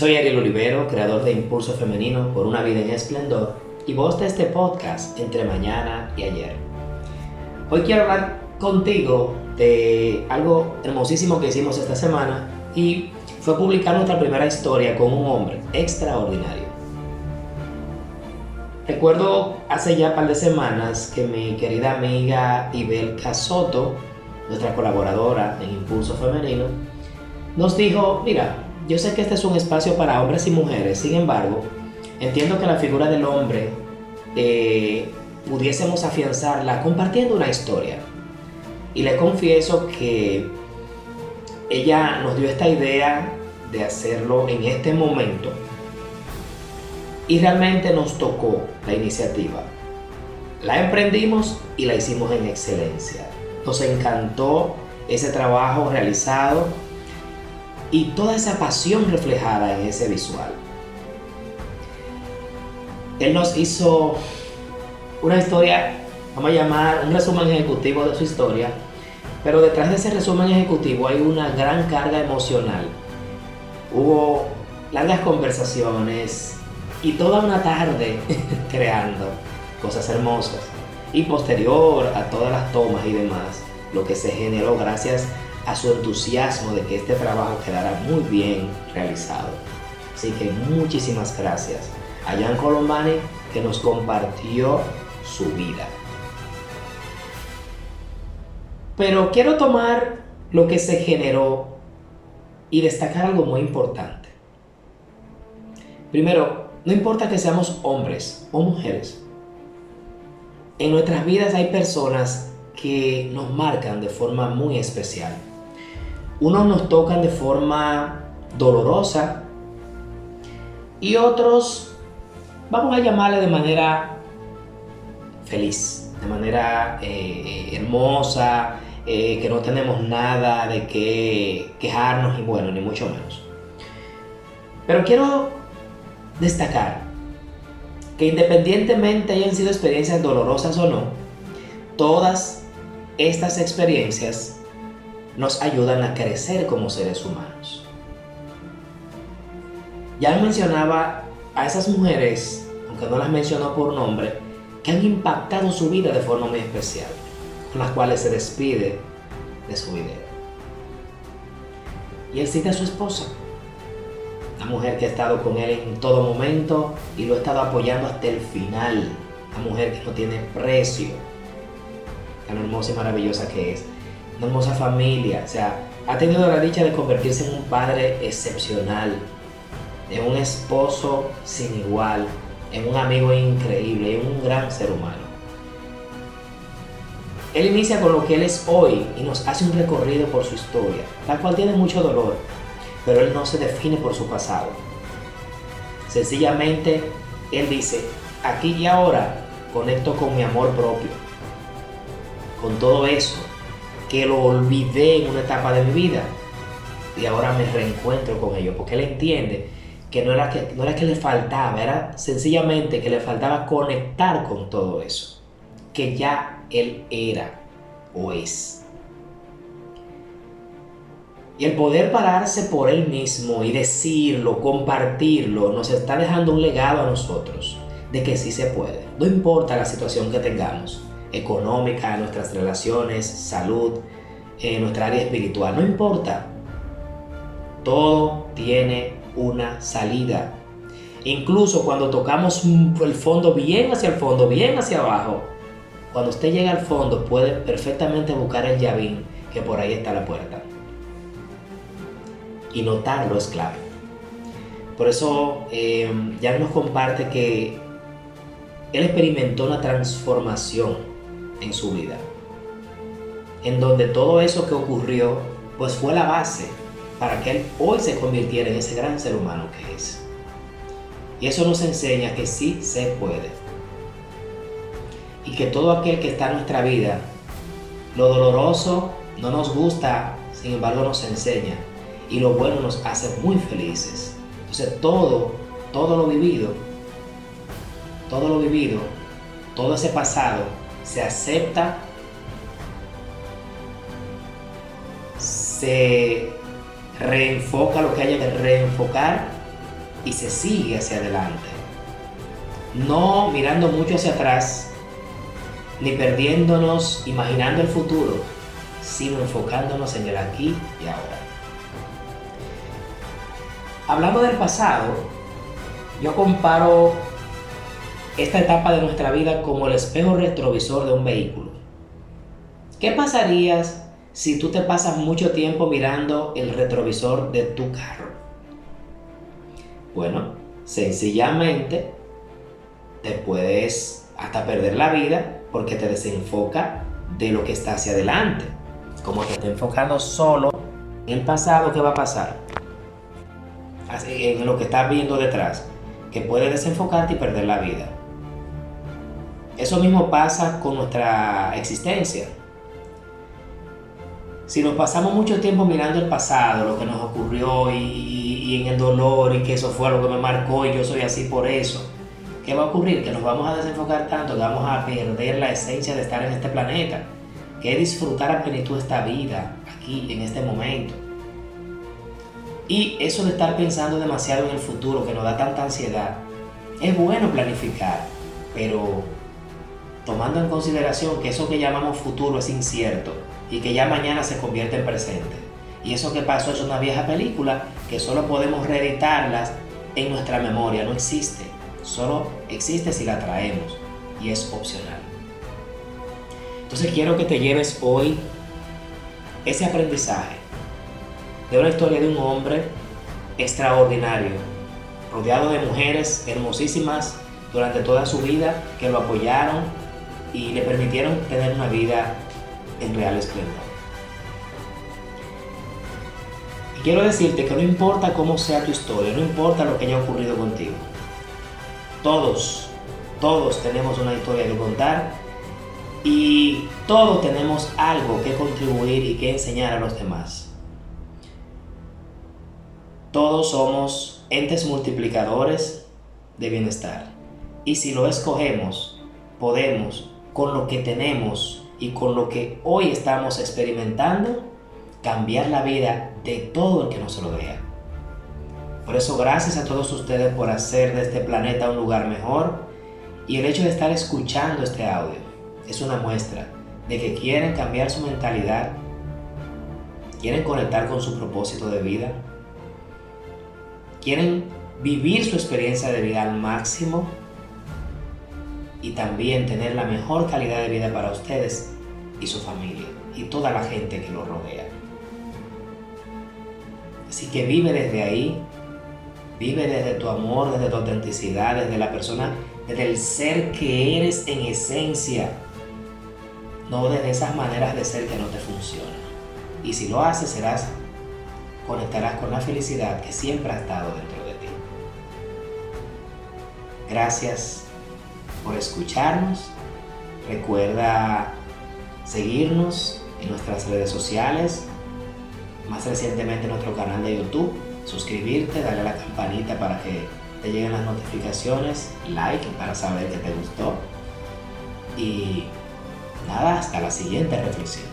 Soy Ariel Olivero, creador de Impulso Femenino por una vida en esplendor y voz de este podcast entre mañana y ayer. Hoy quiero hablar contigo de algo hermosísimo que hicimos esta semana y fue publicar nuestra primera historia con un hombre extraordinario. Recuerdo hace ya un par de semanas que mi querida amiga Ibel Soto, nuestra colaboradora en Impulso Femenino, nos dijo, mira, yo sé que este es un espacio para hombres y mujeres, sin embargo, entiendo que la figura del hombre eh, pudiésemos afianzarla compartiendo una historia. Y le confieso que ella nos dio esta idea de hacerlo en este momento y realmente nos tocó la iniciativa. La emprendimos y la hicimos en excelencia. Nos encantó ese trabajo realizado y toda esa pasión reflejada en ese visual. Él nos hizo una historia, vamos a llamar un resumen ejecutivo de su historia, pero detrás de ese resumen ejecutivo hay una gran carga emocional. Hubo largas conversaciones, y toda una tarde creando cosas hermosas. Y posterior a todas las tomas y demás, lo que se generó gracias a su entusiasmo de que este trabajo quedara muy bien realizado. Así que muchísimas gracias a Jan Colombani que nos compartió su vida. Pero quiero tomar lo que se generó y destacar algo muy importante. Primero, no importa que seamos hombres o mujeres. En nuestras vidas hay personas que nos marcan de forma muy especial. Unos nos tocan de forma dolorosa y otros vamos a llamarle de manera feliz, de manera eh, hermosa, eh, que no tenemos nada de qué quejarnos y bueno, ni mucho menos. Pero quiero destacar que independientemente hayan sido experiencias dolorosas o no, todas estas experiencias nos ayudan a crecer como seres humanos. Ya mencionaba a esas mujeres, aunque no las mencionó por nombre, que han impactado su vida de forma muy especial, con las cuales se despide de su video. Y él cita a su esposa, la mujer que ha estado con él en todo momento y lo ha estado apoyando hasta el final. La mujer que no tiene precio. Tan hermosa y maravillosa que es. Una hermosa familia. O sea, ha tenido la dicha de convertirse en un padre excepcional. En un esposo sin igual. En un amigo increíble. En un gran ser humano. Él inicia con lo que él es hoy y nos hace un recorrido por su historia, la cual tiene mucho dolor, pero él no se define por su pasado. Sencillamente, él dice, aquí y ahora conecto con mi amor propio, con todo eso que lo olvidé en una etapa de mi vida y ahora me reencuentro con ello, porque él entiende que no era que, no era que le faltaba, era sencillamente que le faltaba conectar con todo eso, que ya él era o es. Y el poder pararse por él mismo y decirlo, compartirlo, nos está dejando un legado a nosotros de que sí se puede. No importa la situación que tengamos, económica, nuestras relaciones, salud, en nuestra área espiritual, no importa. Todo tiene una salida. Incluso cuando tocamos el fondo bien hacia el fondo, bien hacia abajo, cuando usted llega al fondo puede perfectamente buscar el llavín que por ahí está la puerta y notarlo es clave. Por eso eh, ya nos comparte que él experimentó una transformación en su vida, en donde todo eso que ocurrió pues fue la base para que él hoy se convirtiera en ese gran ser humano que es. Y eso nos enseña que sí se puede. Y que todo aquel que está en nuestra vida, lo doloroso no nos gusta, sin embargo nos enseña y lo bueno nos hace muy felices. Entonces todo, todo lo vivido, todo lo vivido, todo ese pasado se acepta, se reenfoca lo que haya que reenfocar y se sigue hacia adelante. No mirando mucho hacia atrás, ni perdiéndonos imaginando el futuro, sino enfocándonos en el aquí y ahora. Hablando del pasado, yo comparo esta etapa de nuestra vida como el espejo retrovisor de un vehículo. ¿Qué pasaría si tú te pasas mucho tiempo mirando el retrovisor de tu carro? Bueno, sencillamente te puedes hasta perder la vida porque te desenfoca de lo que está hacia adelante. Como te enfocando solo en el pasado, ¿qué va a pasar? En lo que estás viendo detrás, que puede desenfocarte y perder la vida. Eso mismo pasa con nuestra existencia. Si nos pasamos mucho tiempo mirando el pasado, lo que nos ocurrió y, en el dolor y que eso fue lo que me marcó y yo soy así por eso, ¿qué va a ocurrir? Que nos vamos a desenfocar tanto que vamos a perder la esencia de estar en este planeta, que es disfrutar a plenitud esta vida, aquí, en este momento. Y eso de estar pensando demasiado en el futuro, que nos da tanta ansiedad, es bueno planificar, pero tomando en consideración que eso que llamamos futuro es incierto y que ya mañana se convierte en presente. Y eso que pasó es una vieja película que solo podemos reeditarlas en nuestra memoria, no existe. Solo existe si la traemos y es opcional. Entonces quiero que te lleves hoy ese aprendizaje de una historia de un hombre extraordinario, rodeado de mujeres hermosísimas durante toda su vida que lo apoyaron y le permitieron tener una vida en real esplendor. Y quiero decirte que no importa cómo sea tu historia, no importa lo que haya ocurrido contigo, todos, todos tenemos una historia que contar y todos tenemos algo que contribuir y que enseñar a los demás. Todos somos entes multiplicadores de bienestar. Y si lo escogemos, podemos, con lo que tenemos y con lo que hoy estamos experimentando, cambiar la vida de todo el que nos rodea. Por eso gracias a todos ustedes por hacer de este planeta un lugar mejor y el hecho de estar escuchando este audio es una muestra de que quieren cambiar su mentalidad, quieren conectar con su propósito de vida, quieren vivir su experiencia de vida al máximo y también tener la mejor calidad de vida para ustedes y su familia y toda la gente que los rodea. Así que vive desde ahí Vive desde tu amor, desde tu autenticidad, desde la persona, desde el ser que eres en esencia. No desde esas maneras de ser que no te funcionan. Y si lo haces, serás, conectarás con la felicidad que siempre ha estado dentro de ti. Gracias por escucharnos. Recuerda seguirnos en nuestras redes sociales, más recientemente en nuestro canal de YouTube suscribirte, darle a la campanita para que te lleguen las notificaciones, like para saber que te gustó. Y nada, hasta la siguiente reflexión.